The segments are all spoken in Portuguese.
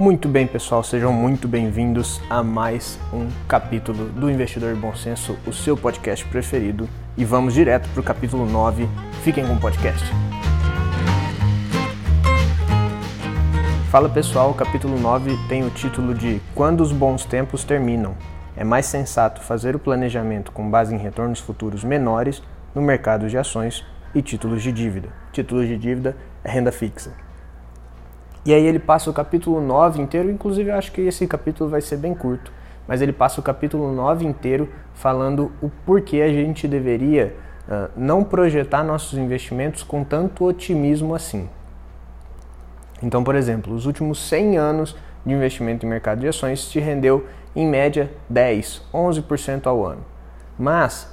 Muito bem, pessoal, sejam muito bem-vindos a mais um capítulo do Investidor Bom Senso, o seu podcast preferido. E vamos direto para o capítulo 9. Fiquem com o podcast. Fala pessoal, o capítulo 9 tem o título de Quando os bons tempos terminam. É mais sensato fazer o planejamento com base em retornos futuros menores no mercado de ações e títulos de dívida. Títulos de dívida é renda fixa. E aí ele passa o capítulo 9 inteiro, inclusive eu acho que esse capítulo vai ser bem curto, mas ele passa o capítulo 9 inteiro falando o porquê a gente deveria uh, não projetar nossos investimentos com tanto otimismo assim. Então, por exemplo, os últimos 100 anos de investimento em mercado de ações te rendeu em média 10, 11% ao ano. Mas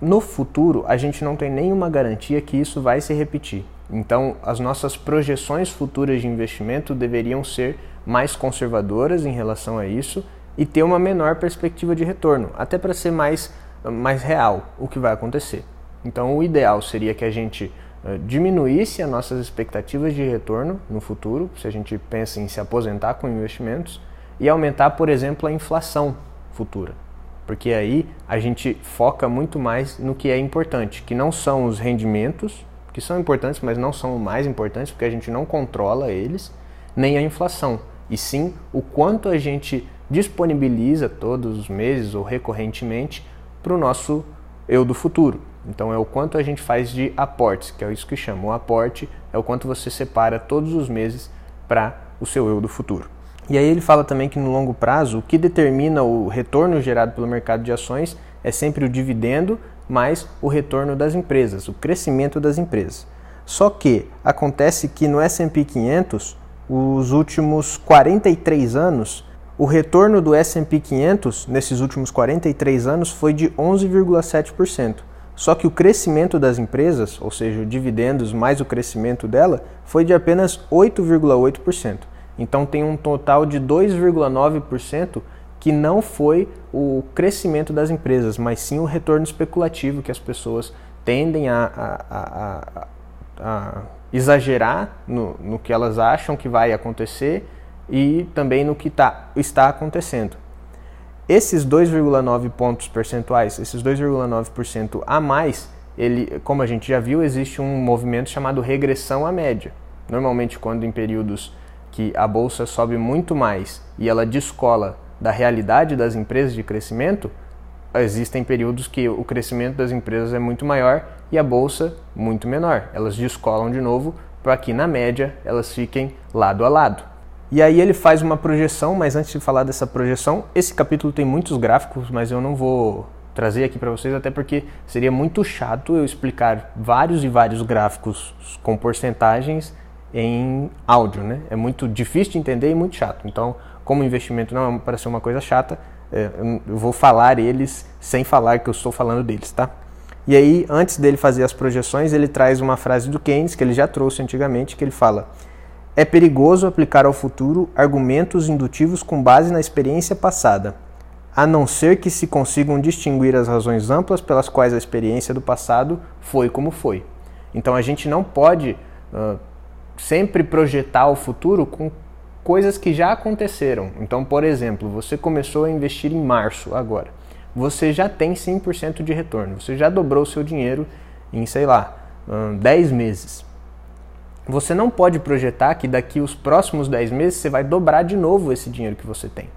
no futuro a gente não tem nenhuma garantia que isso vai se repetir. Então, as nossas projeções futuras de investimento deveriam ser mais conservadoras em relação a isso e ter uma menor perspectiva de retorno, até para ser mais, mais real o que vai acontecer. Então, o ideal seria que a gente uh, diminuísse as nossas expectativas de retorno no futuro, se a gente pensa em se aposentar com investimentos, e aumentar, por exemplo, a inflação futura. Porque aí a gente foca muito mais no que é importante, que não são os rendimentos que são importantes, mas não são mais importantes, porque a gente não controla eles, nem a inflação, e sim o quanto a gente disponibiliza todos os meses ou recorrentemente para o nosso eu do futuro. Então é o quanto a gente faz de aportes, que é isso que chama. O aporte é o quanto você separa todos os meses para o seu eu do futuro. E aí ele fala também que no longo prazo, o que determina o retorno gerado pelo mercado de ações é sempre o dividendo mais o retorno das empresas, o crescimento das empresas. Só que acontece que no S&P 500, os últimos 43 anos, o retorno do S&P 500 nesses últimos 43 anos foi de 11,7%. Só que o crescimento das empresas, ou seja, dividendos mais o crescimento dela, foi de apenas 8,8%. Então tem um total de 2,9% que não foi o crescimento das empresas, mas sim o retorno especulativo que as pessoas tendem a, a, a, a exagerar no, no, que elas acham que vai acontecer e também no que tá, está acontecendo. Esses 2,9 pontos percentuais, esses 2,9% a mais, ele, como a gente já viu, existe um movimento chamado regressão à média. Normalmente, quando em períodos que a bolsa sobe muito mais e ela descola da realidade das empresas de crescimento, existem períodos que o crescimento das empresas é muito maior e a bolsa muito menor. Elas descolam de novo para que na média elas fiquem lado a lado. E aí ele faz uma projeção, mas antes de falar dessa projeção, esse capítulo tem muitos gráficos, mas eu não vou trazer aqui para vocês até porque seria muito chato eu explicar vários e vários gráficos com porcentagens em áudio, né? É muito difícil de entender e muito chato. Então, como investimento não é para ser uma coisa chata, é, eu vou falar eles sem falar que eu estou falando deles, tá? E aí, antes dele fazer as projeções, ele traz uma frase do Keynes que ele já trouxe antigamente, que ele fala: "É perigoso aplicar ao futuro argumentos indutivos com base na experiência passada, a não ser que se consigam distinguir as razões amplas pelas quais a experiência do passado foi como foi." Então, a gente não pode uh, sempre projetar o futuro com coisas que já aconteceram. Então, por exemplo, você começou a investir em março agora. Você já tem 100% de retorno. Você já dobrou o seu dinheiro em, sei lá, 10 meses. Você não pode projetar que daqui os próximos 10 meses você vai dobrar de novo esse dinheiro que você tem.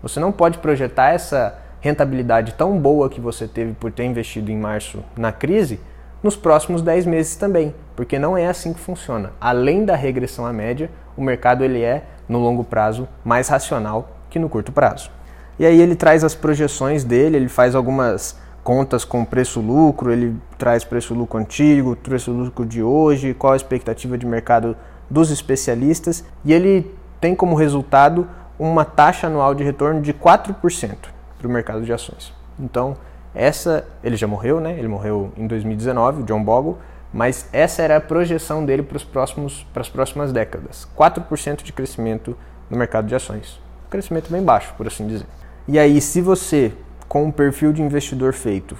Você não pode projetar essa rentabilidade tão boa que você teve por ter investido em março na crise nos próximos 10 meses também, porque não é assim que funciona. Além da regressão à média, o mercado ele é no longo prazo mais racional que no curto prazo. E aí ele traz as projeções dele, ele faz algumas contas com preço-lucro, ele traz preço-lucro antigo, preço-lucro de hoje, qual a expectativa de mercado dos especialistas, e ele tem como resultado uma taxa anual de retorno de 4% para o mercado de ações. Então, essa, ele já morreu, né? Ele morreu em 2019, o John Bogle, mas essa era a projeção dele para, os próximos, para as próximas décadas. 4% de crescimento no mercado de ações. Um crescimento bem baixo, por assim dizer. E aí, se você, com um perfil de investidor feito,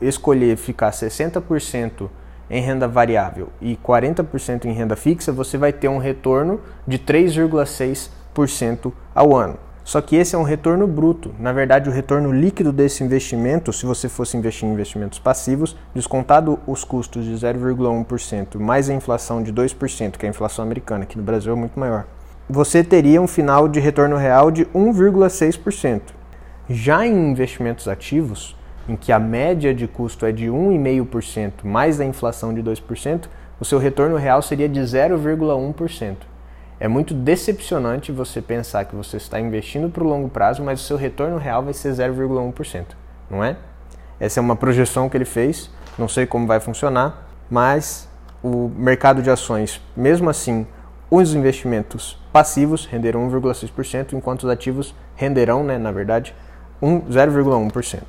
escolher ficar 60% em renda variável e 40% em renda fixa, você vai ter um retorno de 3,6 0,1% ao ano. Só que esse é um retorno bruto. Na verdade, o retorno líquido desse investimento, se você fosse investir em investimentos passivos, descontado os custos de 0,1% mais a inflação de 2%, que é a inflação americana, que no Brasil é muito maior, você teria um final de retorno real de 1,6%. Já em investimentos ativos, em que a média de custo é de 1,5% mais a inflação de 2%, o seu retorno real seria de 0,1%. É muito decepcionante você pensar que você está investindo para o longo prazo, mas o seu retorno real vai ser 0,1%, não é? Essa é uma projeção que ele fez, não sei como vai funcionar, mas o mercado de ações, mesmo assim, os investimentos passivos renderam 1,6%, enquanto os ativos renderão, né, na verdade, 0,1%.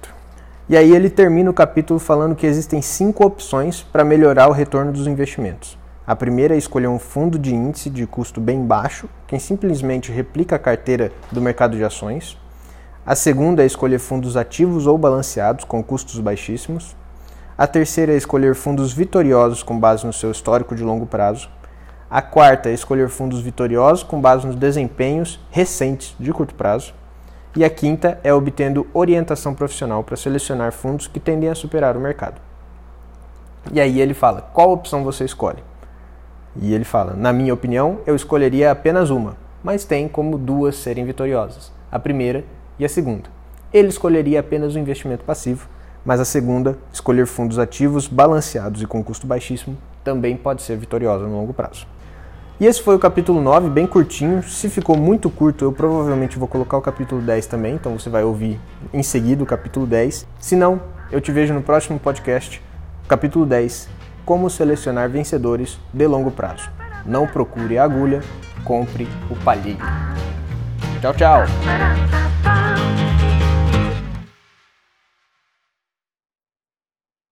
E aí ele termina o capítulo falando que existem cinco opções para melhorar o retorno dos investimentos. A primeira é escolher um fundo de índice de custo bem baixo, que simplesmente replica a carteira do mercado de ações. A segunda é escolher fundos ativos ou balanceados com custos baixíssimos. A terceira é escolher fundos vitoriosos com base no seu histórico de longo prazo. A quarta é escolher fundos vitoriosos com base nos desempenhos recentes de curto prazo. E a quinta é obtendo orientação profissional para selecionar fundos que tendem a superar o mercado. E aí ele fala: qual opção você escolhe? E ele fala: Na minha opinião, eu escolheria apenas uma, mas tem como duas serem vitoriosas, a primeira e a segunda. Ele escolheria apenas o investimento passivo, mas a segunda, escolher fundos ativos balanceados e com custo baixíssimo, também pode ser vitoriosa no longo prazo. E esse foi o capítulo 9, bem curtinho. Se ficou muito curto, eu provavelmente vou colocar o capítulo 10 também, então você vai ouvir em seguida o capítulo 10. Se não, eu te vejo no próximo podcast, capítulo 10, como selecionar vencedores de longo prazo. Não procure a agulha, compre o palheiro. Tchau, tchau!